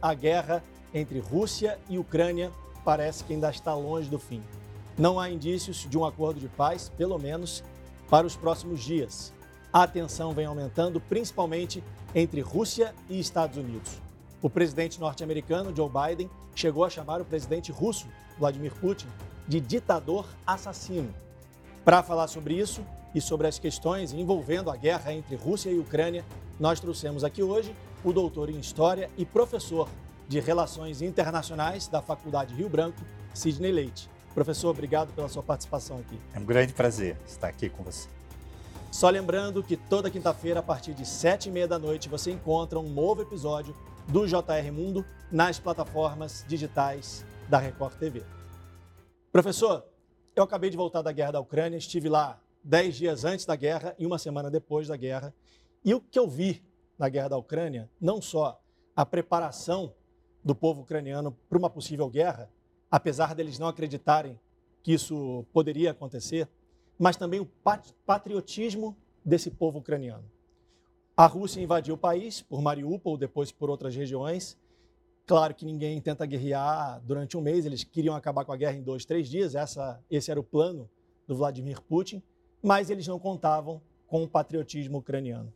a guerra entre Rússia e Ucrânia parece que ainda está longe do fim. Não há indícios de um acordo de paz, pelo menos para os próximos dias. A tensão vem aumentando, principalmente entre Rússia e Estados Unidos. O presidente norte-americano, Joe Biden, chegou a chamar o presidente russo, Vladimir Putin, de ditador assassino. Para falar sobre isso e sobre as questões envolvendo a guerra entre Rússia e Ucrânia, nós trouxemos aqui hoje o doutor em História e professor de Relações Internacionais da Faculdade Rio Branco, Sidney Leite. Professor, obrigado pela sua participação aqui. É um grande prazer estar aqui com você. Só lembrando que toda quinta-feira, a partir de sete e meia da noite, você encontra um novo episódio do JR Mundo nas plataformas digitais da Record TV. Professor, eu acabei de voltar da guerra da Ucrânia, estive lá dez dias antes da guerra e uma semana depois da guerra. E o que eu vi na guerra da Ucrânia, não só a preparação do povo ucraniano para uma possível guerra, apesar deles não acreditarem que isso poderia acontecer, mas também o patriotismo desse povo ucraniano. A Rússia invadiu o país por Mariupol, depois por outras regiões. Claro que ninguém tenta guerrear durante um mês, eles queriam acabar com a guerra em dois, três dias, Essa, esse era o plano do Vladimir Putin, mas eles não contavam com o patriotismo ucraniano.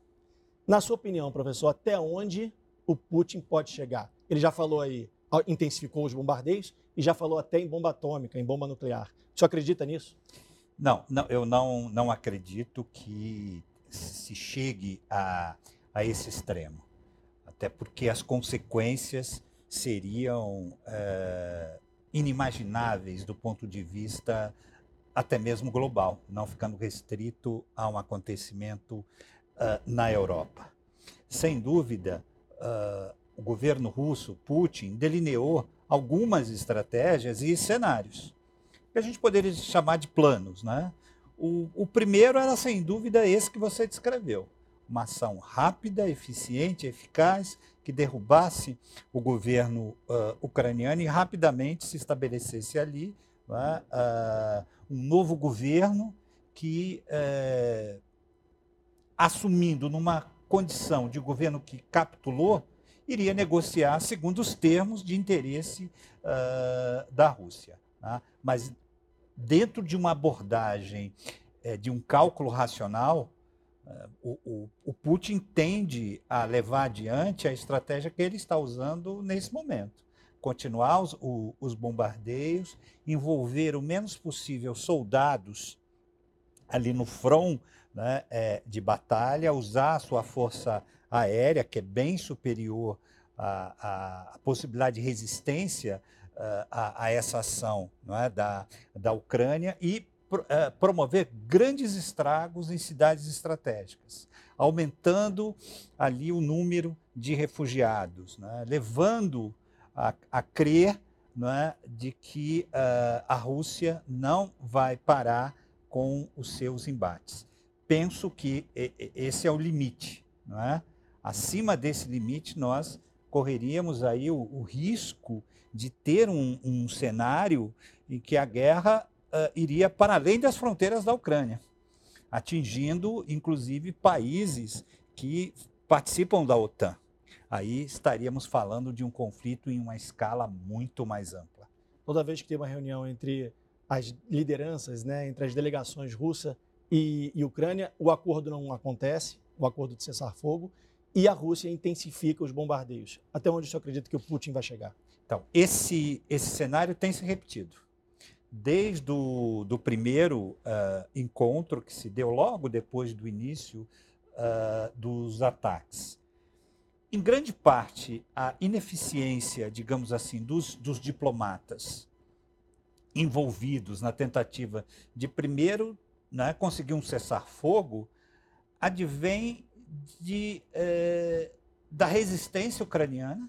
Na sua opinião, professor, até onde o Putin pode chegar? Ele já falou aí, intensificou os bombardeios e já falou até em bomba atômica, em bomba nuclear. O senhor acredita nisso? Não, não eu não, não acredito que se chegue a, a esse extremo. Até porque as consequências seriam é, inimagináveis do ponto de vista até mesmo global, não ficando restrito a um acontecimento uh, na Europa. Sem dúvida, uh, o governo russo, Putin, delineou algumas estratégias e cenários que a gente poderia chamar de planos. Né? O, o primeiro era, sem dúvida, esse que você descreveu. Uma ação rápida, eficiente, eficaz, que derrubasse o governo uh, ucraniano e rapidamente se estabelecesse ali né, uh, um novo governo que, uh, assumindo numa condição de governo que capitulou, iria negociar segundo os termos de interesse uh, da Rússia. Tá? Mas dentro de uma abordagem é, de um cálculo racional, uh, o, o, Putin tende a levar adiante a estratégia que ele está usando nesse momento. Continuar os, o, os bombardeios, envolver o menos possível soldados ali no front né, é, de batalha, usar a sua força aérea, que é bem superior à, à possibilidade de resistência uh, a, essa ação é, da, da Ucrânia e uh, promover grandes estragos em cidades estratégicas, aumentando ali o número de refugiados, é, levando a, a crer é, de que uh, a Rússia não vai parar com os seus embates. Penso que esse é o limite, não é? acima desse limite, nós correríamos aí o, o risco de ter um, um, cenário em que a guerra uh, iria para além das fronteiras da Ucrânia, atingindo inclusive países que participam da OTAN. Aí estaríamos falando de um conflito em uma escala muito mais ampla. Toda vez que tem uma reunião entre as lideranças, né, entre as delegações russa e, e Ucrânia, o acordo não acontece, o acordo de cessar-fogo, e a Rússia intensifica os bombardeios. Até onde você acredita que o Putin vai chegar? Então, esse, esse cenário tem se repetido. Desde o do primeiro uh, encontro que se deu logo depois do início uh, dos ataques. Em grande parte, a ineficiência, digamos assim, dos, dos diplomatas envolvidos na tentativa de, primeiro, né, conseguir um cessar-fogo, advém de, é, da resistência ucraniana,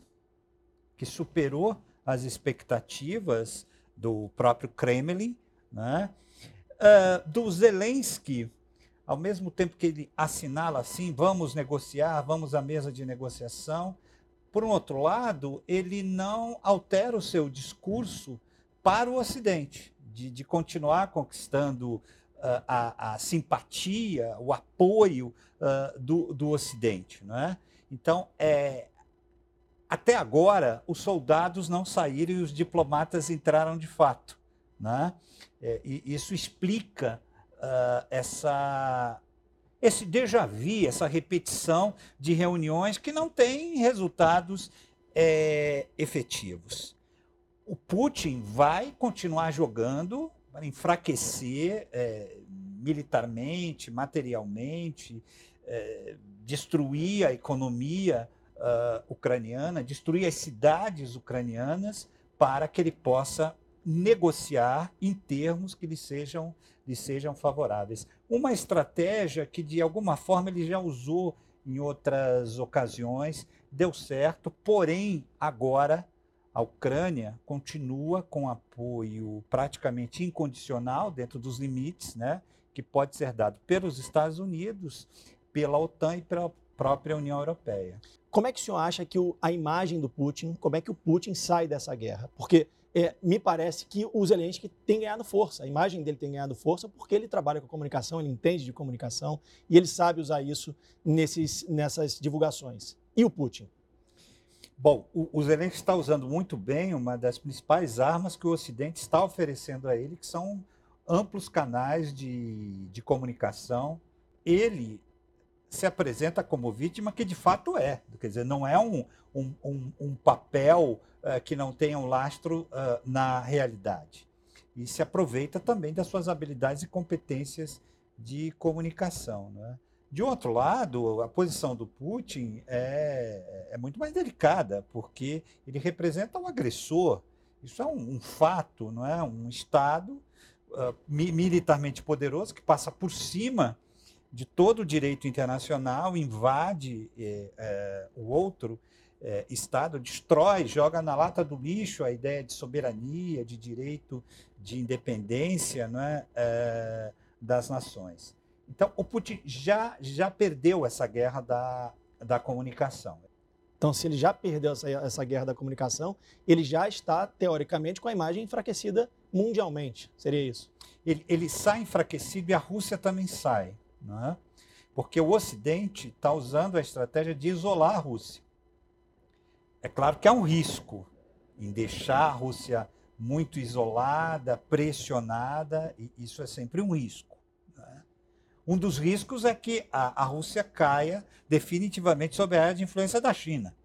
que superou as expectativas do próprio Kremlin, né? Uh, do Zelensky, ao mesmo tempo que ele assinala assim, vamos negociar, vamos à mesa de negociação, por um outro lado, ele não altera o seu discurso para o Ocidente, de, de continuar conquistando a, a simpatia, o apoio uh, do, do Ocidente. É? Então, é, até agora, os soldados não saíram e os diplomatas entraram de fato. Né? É, e isso explica uh, essa, esse déjà vu, essa repetição de reuniões que não têm resultados é, efetivos. O Putin vai continuar jogando para enfraquecer é, militarmente, materialmente, é, destruir a economia uh, ucraniana, destruir as cidades ucranianas para que ele possa negociar em termos que lhe sejam, lhe sejam favoráveis. Uma estratégia que, de alguma forma, ele já usou em outras ocasiões, deu certo, porém, agora a Ucrânia continua com apoio praticamente incondicional, dentro dos limites, né, que pode ser dado pelos Estados Unidos, pela OTAN e pela própria União Europeia. Como é que o senhor acha que o, a imagem do Putin, como é que o Putin sai dessa guerra? Porque é, me parece que o Zelensky tem ganhado força, a imagem dele tem ganhado força porque ele trabalha com comunicação, ele entende de comunicação e ele sabe usar isso nesses, nessas divulgações. E o Putin? Bom, o, o Zelensky está usando muito bem uma das principais armas que o Ocidente está oferecendo a ele, que são amplos canais de, de comunicação. Ele se apresenta como vítima, que de fato é. Quer dizer, não é um, um, um, um papel uh, que não tenha um lastro uh, na realidade. E se aproveita também das suas habilidades e competências de comunicação. Né? De outro lado, a posição do Putin é, é muito mais delicada, porque ele representa um agressor. Isso é um, um fato, não é? Um Estado uh, militarmente poderoso que passa por cima de todo o direito internacional, invade é, é, o outro é, Estado, destrói, joga na lata do lixo a ideia de soberania, de direito de independência não é, das nações. Então, o Putin já, já perdeu essa guerra da, da comunicação. Então, se ele já perdeu essa, essa guerra da comunicação, ele já está, teoricamente, com a imagem enfraquecida mundialmente. Seria isso? Ele, ele sai enfraquecido e a Rússia também sai. Né? Porque o Ocidente está usando a estratégia de isolar a Rússia. É claro que há um risco em deixar a Rússia muito isolada, pressionada, e isso é sempre um risco. Um dos riscos é que a, a, Rússia caia definitivamente sob a área de influência da China.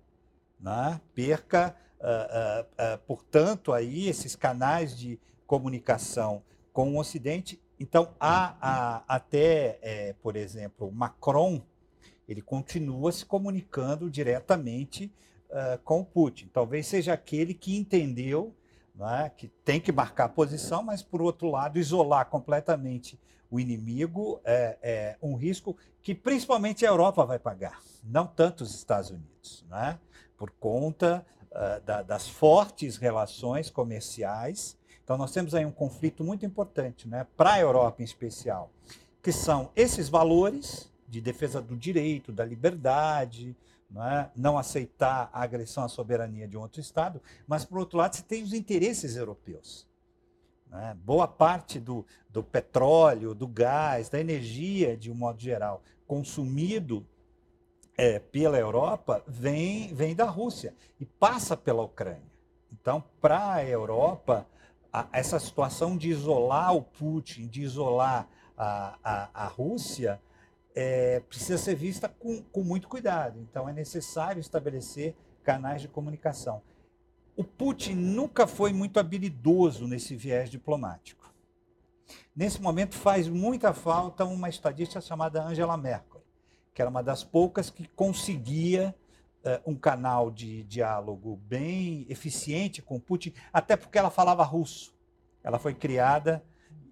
Né? Perca, uh, uh, uh, portanto, aí esses canais de comunicação com o Ocidente então, há, há até, é, por exemplo, Macron, ele continua se comunicando diretamente com o Putin. Talvez seja aquele que entendeu né, que tem que marcar posição, mas, por outro lado, isolar completamente o inimigo é, é, um risco que principalmente a Europa vai pagar, não tanto os Estados Unidos, né, por conta uh, da, das fortes relações comerciais. Então nós temos aí um conflito muito importante, né, para a Europa em especial, que são esses valores de defesa do direito, da liberdade, não, é? não aceitar a agressão à soberania de um outro Estado, mas, por outro lado, você tem os interesses europeus. É? Boa parte do, do petróleo, do gás, da energia, de um modo geral, consumido é, pela Europa, vem, vem da Rússia e passa pela Ucrânia. Então, para a Europa, essa situação de isolar o Putin, de isolar a, a, a Rússia, é, precisa ser vista com, com muito cuidado. Então, é necessário estabelecer canais de comunicação. O Putin nunca foi muito habilidoso nesse viés diplomático. Nesse momento, faz muita falta uma estadista chamada Angela Merkel, que era uma das poucas que conseguia uh, um canal de diálogo bem eficiente com Putin, até porque ela falava russo. Ela foi criada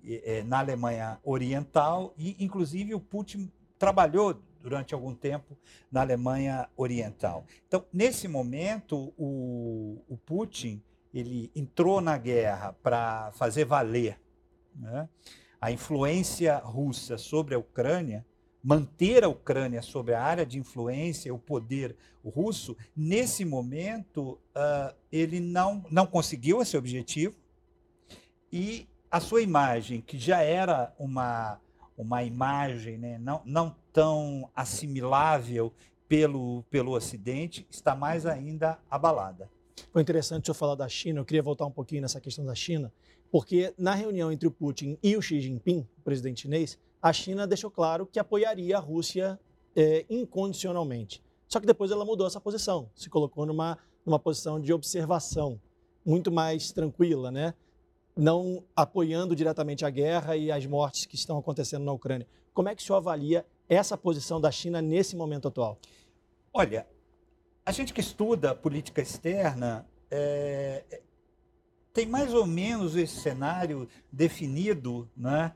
eh, na Alemanha Oriental e, inclusive, o Putin trabalhou durante algum tempo na Alemanha Oriental. Então, nesse momento, o, o Putin ele entrou na guerra para fazer valer né, a influência russa sobre a Ucrânia manter a Ucrânia sob a área de influência, o poder russo, nesse momento uh, ele não, não conseguiu esse objetivo e a sua imagem, que já era uma, uma imagem né, não, não tão assimilável pelo, pelo Ocidente está mais ainda abalada. Foi interessante eu falar da China, eu queria voltar um pouquinho nessa questão da China, porque na reunião entre o Putin e o Xi Jinping, o presidente chinês, a China deixou claro que apoiaria a Rússia é, incondicionalmente. Só que depois ela mudou essa posição, se colocou numa, numa posição de observação, muito mais tranquila, né? Não apoiando diretamente a guerra e as mortes que estão acontecendo na Ucrânia. Como é que o senhor avalia essa posição da China nesse momento atual? Olha, a gente que estuda política externa é, tem mais ou menos esse cenário definido né,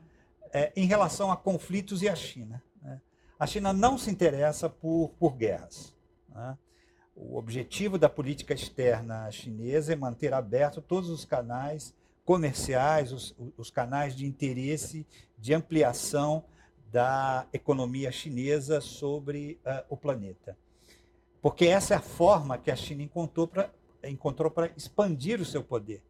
é, em relação a conflitos e a China. Né? A China não se interessa por, por guerras. Né? O objetivo da política externa chinesa é manter aberto todos os canais comerciais, os, os canais de interesse de ampliação da economia chinesa sobre uh, o planeta. Porque essa é a forma que a China encontrou para encontrou expandir o seu poder,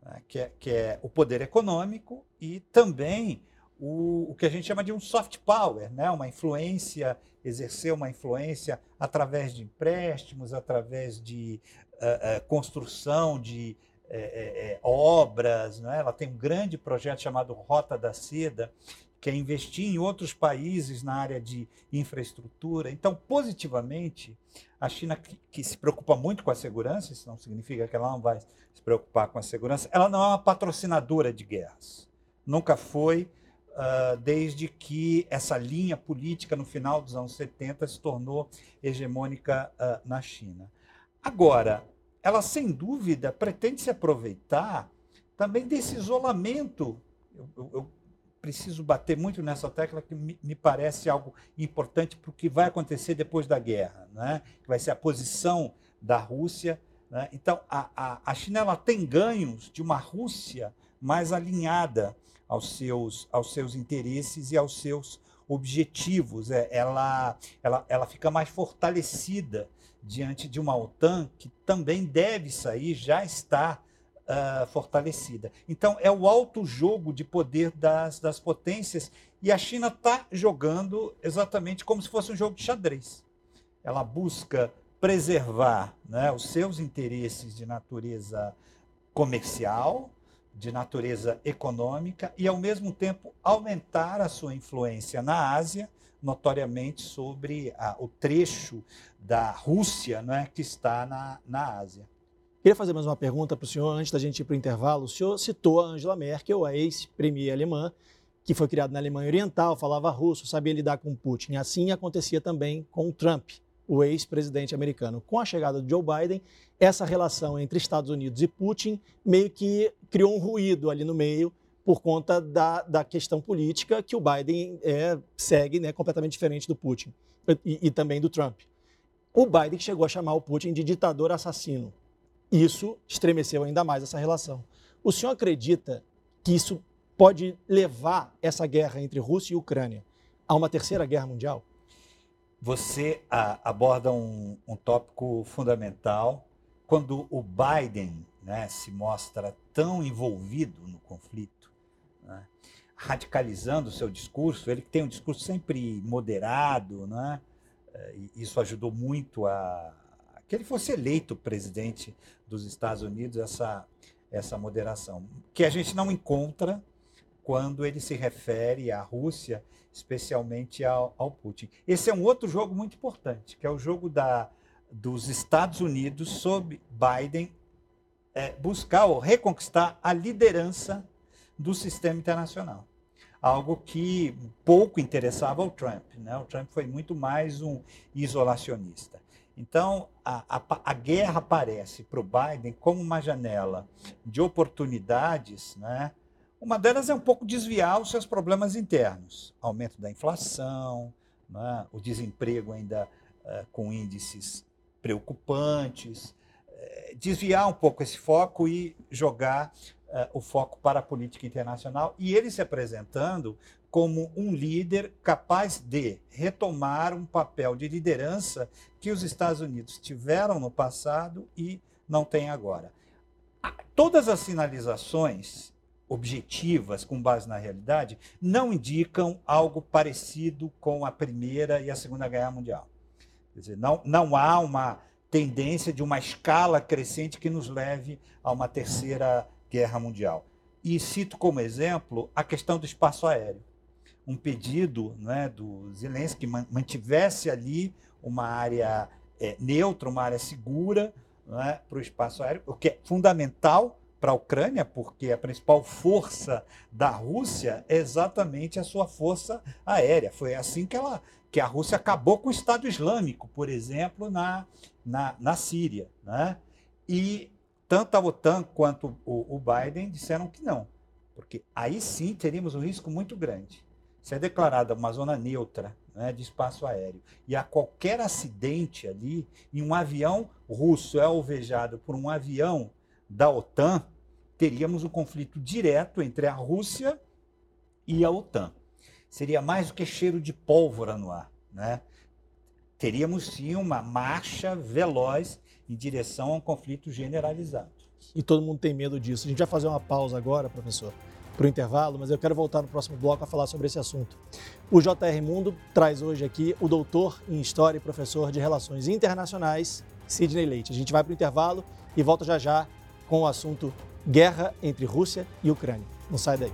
né? que, é, que, é, o poder econômico e também o, o, que a gente chama de um soft power, né? uma influência, exercer uma influência através de empréstimos, através de uh, uh, construção de é, é, é, obras, é? ela tem um grande projeto chamado Rota da Seda, que é investir em outros países na área de infraestrutura. Então, positivamente, a China, que, que, se preocupa muito com a segurança, isso não significa que ela não vai se preocupar com a segurança, ela não é uma patrocinadora de guerras. Nunca foi, uh, desde que essa linha política, no final dos anos 70, se tornou hegemônica uh, na China. Agora, ela sem dúvida pretende se aproveitar também desse isolamento. Eu, eu, eu preciso bater muito nessa tecla que me, me parece algo importante para o que vai acontecer depois da guerra, né? que vai ser a posição da Rússia. Né? Então, a, a, a China ela tem ganhos de uma Rússia mais alinhada aos seus, aos seus interesses e aos seus objetivos. É, ela, ela, ela fica mais fortalecida diante de uma OTAN que também deve sair, já está uh, fortalecida. Então, é o alto jogo de poder das, das potências e a China está jogando exatamente como se fosse um jogo de xadrez. Ela busca preservar né, os seus interesses de natureza comercial, de natureza econômica e, ao mesmo tempo, aumentar a sua influência na Ásia, notoriamente sobre a, o trecho da Rússia né, que está na, na Ásia. Queria fazer mais uma pergunta para o senhor, antes da gente ir para o intervalo. O senhor citou a Angela Merkel, a ex-premier alemã, que foi criada na Alemanha Oriental, falava russo, sabia lidar com Putin. Assim acontecia também com Trump, o ex-presidente americano. Com a chegada de Joe Biden, essa relação entre Estados Unidos e Putin meio que criou um ruído ali no meio por conta da, da questão política que o Biden é, segue né, completamente diferente do Putin e, e também do Trump. O Biden chegou a chamar o Putin de ditador assassino. Isso estremeceu ainda mais essa relação. O senhor acredita que isso pode levar essa guerra entre Rússia e Ucrânia a uma terceira guerra mundial? Você a, aborda um, um tópico fundamental quando o Biden né, se mostra tão envolvido no conflito, né, radicalizando o seu discurso, ele tem um discurso sempre moderado, né, e isso ajudou muito a, a que ele fosse eleito presidente dos Estados Unidos, essa, essa moderação, que a gente não encontra quando ele se refere à Rússia, especialmente ao, ao Putin. Esse é um outro jogo muito importante, que é o jogo da, dos Estados Unidos sob Biden é, buscar ou reconquistar a liderança do sistema internacional. Algo que pouco interessava ao Trump. Né? O Trump foi muito mais um isolacionista. Então, a, a, a guerra aparece para o Biden como uma janela de oportunidades. Né? Uma delas é um pouco desviar os seus problemas internos aumento da inflação, né? o desemprego ainda uh, com índices preocupantes, eh, desviar um pouco esse foco e jogar uh, o foco para a política internacional. E ele se apresentando como um líder capaz de retomar um papel de liderança que os Estados Unidos tiveram no passado e não têm agora. Todas as sinalizações objetivas, com base na realidade, não indicam algo parecido com a Primeira e a Segunda Guerra Mundial Quer dizer, não, não há uma tendência de uma escala crescente que nos leve a uma terceira guerra mundial. E cito como exemplo a questão do espaço aéreo. Um pedido né, do Zelensky que mantivesse ali uma área é, neutra, uma área segura né, para o espaço aéreo, o que é fundamental para a Ucrânia, porque a principal força da Rússia é exatamente a sua força aérea. Foi assim que, ela, que a Rússia acabou com o Estado Islâmico, por exemplo, na, na, na Síria. Né? E tanto a OTAN quanto o, o Biden disseram que não, porque aí sim teríamos um risco muito grande. Se é declarada uma zona neutra né, de espaço aéreo e a qualquer acidente ali, e um avião russo é alvejado por um avião da OTAN, teríamos um conflito direto entre a Rússia e a OTAN. Seria mais do que cheiro de pólvora no ar. Né? Teríamos sim uma marcha veloz em direção a um conflito generalizado. E todo mundo tem medo disso. A gente vai fazer uma pausa agora, professor, para o intervalo, mas eu quero voltar no próximo bloco a falar sobre esse assunto. O JR Mundo traz hoje aqui o doutor em História e professor de Relações Internacionais, Sidney Leite. A gente vai para o intervalo e volta já já com o assunto guerra entre Rússia e Ucrânia. Não sai daí.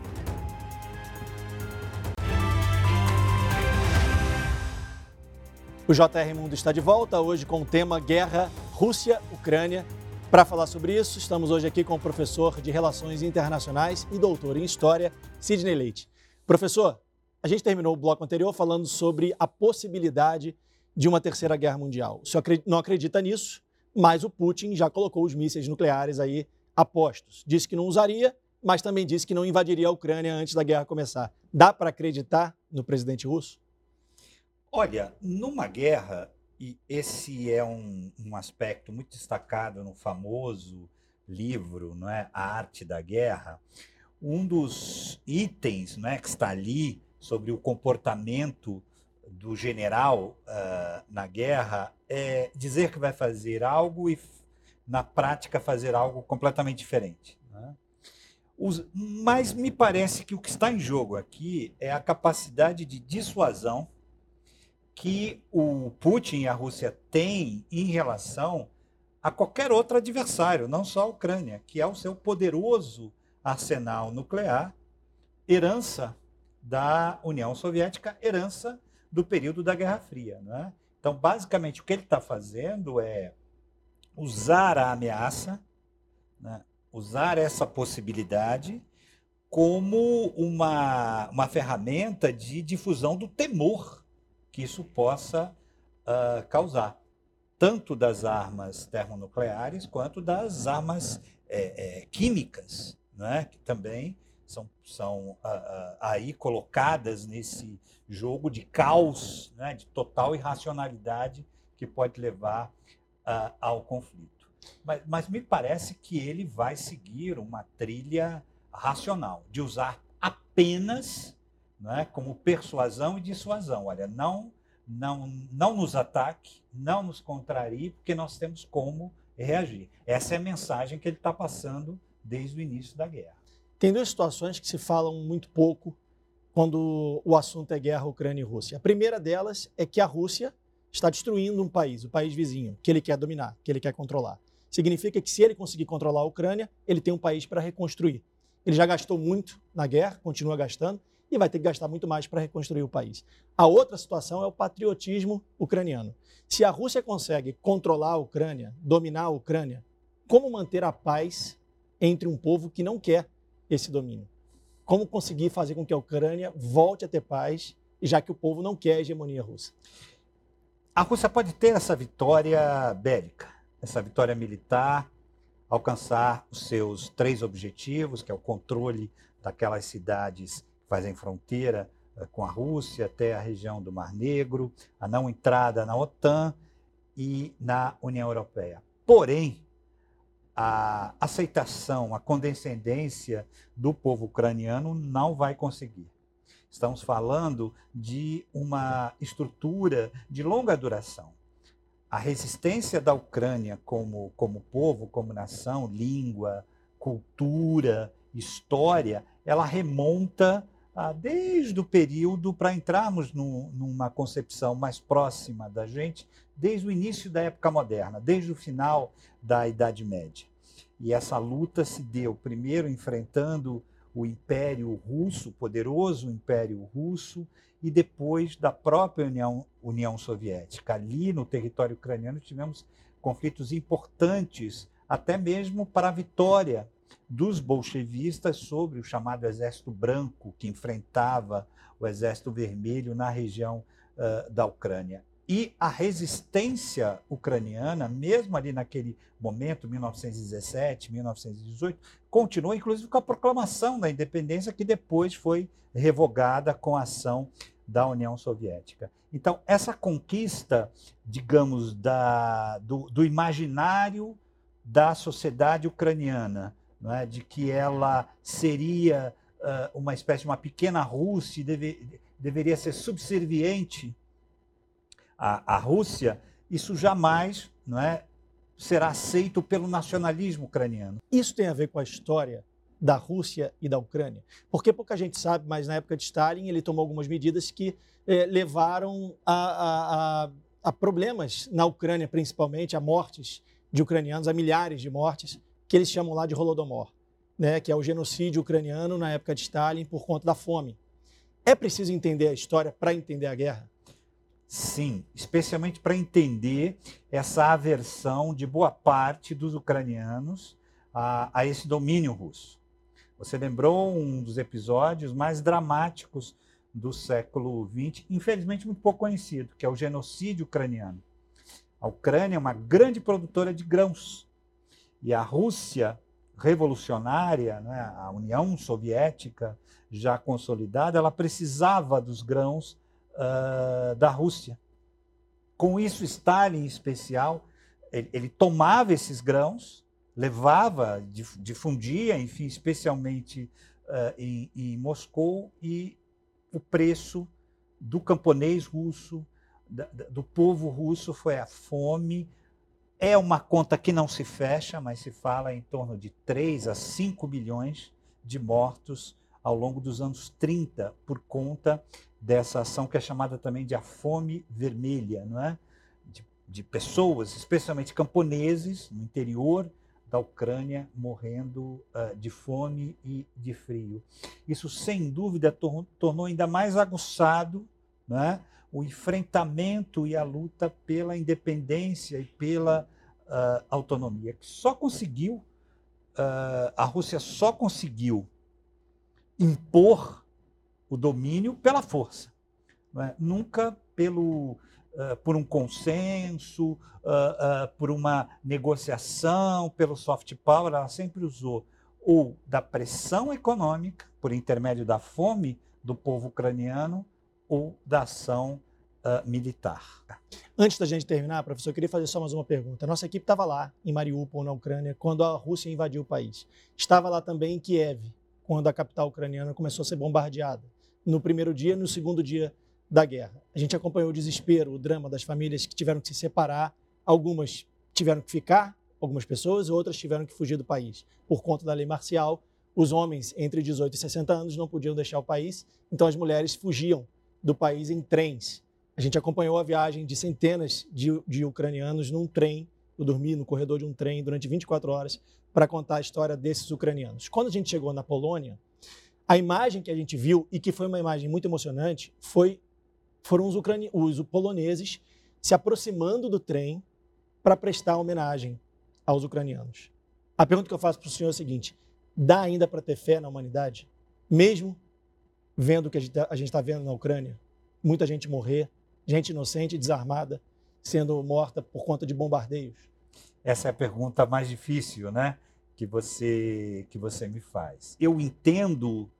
O JR Mundo está de volta hoje com o tema Guerra Rússia-Ucrânia. Para falar sobre isso, estamos hoje aqui com o professor de Relações Internacionais e doutor em História, Sidney Leite. Professor, a gente terminou o bloco anterior falando sobre a possibilidade de uma terceira guerra mundial. O senhor não acredita nisso, mas o Putin já colocou os mísseis nucleares aí apostos. Disse que não usaria, mas também disse que não invadiria a Ucrânia antes da guerra começar. Dá para acreditar no presidente russo? Olha, numa guerra, e esse é um, um aspecto muito destacado no famoso livro, não é, A Arte da Guerra, um dos itens não é, que está ali sobre o comportamento do general uh, na guerra é dizer que vai fazer algo e na prática fazer algo completamente diferente. Né? Os, mas me parece que o que está em jogo aqui é a capacidade de dissuasão que o Putin e a Rússia têm em relação a qualquer outro adversário, não só a Ucrânia, que é o seu poderoso arsenal nuclear, herança da União Soviética, herança do período da Guerra Fria. Né? Então, basicamente, o que ele está fazendo é usar a ameaça, né? usar essa possibilidade como uma, uma ferramenta de difusão do temor que isso possa uh, causar, tanto das armas termonucleares quanto das armas é, é, químicas, né? que também são, são uh, uh, aí colocadas nesse jogo de caos, né? de total irracionalidade que pode levar uh, ao conflito. Mas, mas me parece que ele vai seguir uma trilha racional, de usar apenas né, como persuasão e dissuasão. Olha, não, não, não nos ataque, não nos contrarie, porque nós temos como reagir. Essa é a mensagem que ele está passando desde o início da guerra. Tem duas situações que se falam muito pouco quando o assunto é guerra Ucrânia e Rússia. A primeira delas é que a Rússia está destruindo um país, o país vizinho, que ele quer dominar, que ele quer controlar. Significa que se ele conseguir controlar a Ucrânia, ele tem um país para reconstruir. Ele já gastou muito na guerra, continua gastando, e vai ter que gastar muito mais para reconstruir o país. A outra situação é o patriotismo ucraniano. Se a Rússia consegue controlar a Ucrânia, dominar a Ucrânia, como manter a paz entre um povo que não quer esse domínio? Como conseguir fazer com que a Ucrânia volte a ter paz, já que o povo não quer a hegemonia russa? A Rússia pode ter essa vitória bélica, essa vitória militar, alcançar os seus três objetivos, que é o controle daquelas cidades que fazem fronteira eh, com a Rússia até a região do Mar Negro, a não entrada na OTAN e na União Europeia. Porém, a aceitação, a condescendência do povo ucraniano não vai conseguir. Estamos falando de uma estrutura de longa duração. A resistência da Ucrânia como, como povo, como nação, língua, cultura, história, ela remonta ah, desde o período, para entrarmos no, numa concepção mais próxima da gente, desde o início da época moderna, desde o final da Idade Média. E essa luta se deu primeiro enfrentando o Império Russo, o poderoso Império Russo, e depois da própria União, União Soviética. Ali no território ucraniano tivemos conflitos importantes, até mesmo para a vitória dos bolchevistas sobre o chamado Exército Branco, que enfrentava o Exército Vermelho na região uh, da Ucrânia. E a resistência ucraniana, mesmo ali naquele momento, 1917, 1918, continuou, inclusive com a proclamação da independência, que depois foi revogada com a ação da União Soviética. Então, essa conquista, digamos, da, do, do imaginário da sociedade ucraniana, é? de que ela seria uh, uma espécie de uma pequena Rússia, deve, deveria ser subserviente à Rússia, isso jamais não é, será aceito pelo nacionalismo ucraniano. Isso tem a ver com a história da Rússia e da Ucrânia? Porque pouca gente sabe, mas na época de Stalin ele tomou algumas medidas que eh, levaram a, a, a, a, problemas na Ucrânia, principalmente, a mortes de ucranianos, a milhares de mortes, que eles chamam lá de Holodomor, né, que é o genocídio ucraniano na época de Stalin por conta da fome. É preciso entender a história para entender a guerra? Sim, especialmente para entender essa aversão de boa parte dos ucranianos a, a esse domínio russo. Você lembrou um dos episódios mais dramáticos do século XX, infelizmente muito pouco conhecido, que é o genocídio ucraniano. A Ucrânia é uma grande produtora de grãos e a Rússia revolucionária, né, a União Soviética já consolidada, ela precisava dos grãos uh, da Rússia. Com isso, Stalin, em especial, ele, ele tomava esses grãos levava, difundia, enfim, especialmente uh, em, em, Moscou, e o preço do camponês russo, da, do povo russo, foi a fome. É uma conta que não se fecha, mas se fala em torno de 3 a 5 milhões de mortos ao longo dos anos 30 por conta dessa ação que é chamada também de a fome vermelha, não é? De, de pessoas, especialmente camponeses no interior da Ucrânia morrendo uh, de fome e de frio. Isso, sem dúvida, tor tornou ainda mais aguçado né, o enfrentamento e a luta pela independência e pela uh, autonomia, que só conseguiu, uh, a Rússia só conseguiu impor o domínio pela força, é? nunca pelo uh, por um consenso, uh, uh, por uma negociação, pelo soft power, ela sempre usou ou da pressão econômica, por intermédio da fome do povo ucraniano, ou da ação militar. Antes da gente terminar, professor, eu queria fazer só mais uma pergunta. Nossa equipe estava lá, em Mariupol, na Ucrânia, quando a Rússia invadiu o país. Estava lá também em Kiev, quando a capital ucraniana começou a ser bombardeada. No primeiro dia, no segundo dia da guerra. A gente acompanhou o desespero, o drama das famílias que tiveram que se separar. Algumas tiveram que ficar, algumas pessoas, outras tiveram que fugir do país. Por conta da lei marcial, os homens entre 18 e 60 anos não podiam deixar o país, então as mulheres fugiam do país em trens. A gente acompanhou a viagem de centenas de, de ucranianos num trem, eu dormi no corredor de um trem durante 24 horas para contar a história desses ucranianos. Quando a gente chegou na Polônia, a imagem que a gente viu, e que foi uma imagem muito emocionante, foi foram os, ucrani... os poloneses se aproximando do trem para prestar homenagem aos ucranianos. A pergunta que eu faço para o senhor é a seguinte: dá ainda para ter fé na humanidade? Mesmo vendo o que a gente está tá vendo na Ucrânia? Muita gente morrer, gente inocente, desarmada, sendo morta por conta de bombardeios? Essa é a pergunta mais difícil, né? Que você, que você me faz. Eu entendo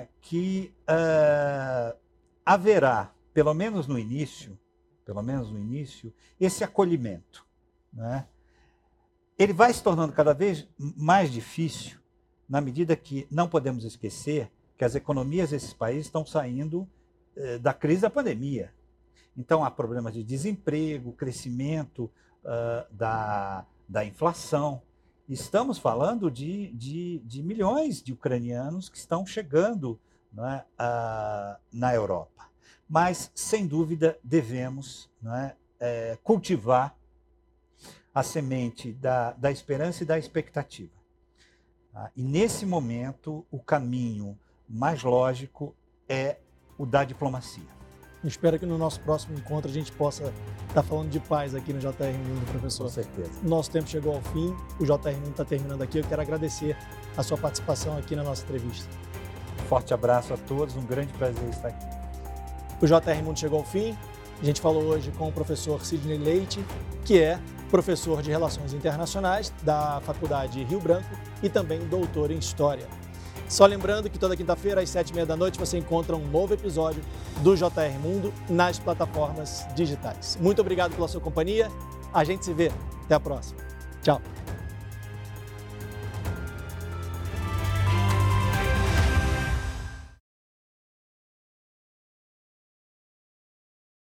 é, que uh, haverá pelo menos no início, pelo menos no início, esse acolhimento. Né? Ele vai se tornando cada vez mais difícil na medida que não podemos esquecer que as economias desses países estão saindo eh, da crise da pandemia. Então há problemas de desemprego, crescimento uh, da, da inflação. Estamos falando de, de, de milhões de ucranianos que estão chegando é, uh, na Europa. Mas, sem dúvida, devemos é, é, cultivar a semente da, da esperança e da expectativa. Tá? E, nesse momento, o caminho mais lógico é o da diplomacia. Espero que no nosso próximo encontro a gente possa estar falando de paz aqui no JR Mundo, professor. Com certeza. Nosso tempo chegou ao fim, o JR Mundo está terminando aqui. Eu quero agradecer a sua participação aqui na nossa entrevista. Forte abraço a todos, um grande prazer estar aqui. O JR Mundo chegou ao fim. A gente falou hoje com o professor Sidney Leite, que é professor de Relações Internacionais da Faculdade Rio Branco e também doutor em História. Só lembrando que toda quinta-feira, às sete e meia da noite, você encontra um novo episódio do JR Mundo nas plataformas digitais. Muito obrigado pela sua companhia. A gente se vê. Até a próxima. Tchau.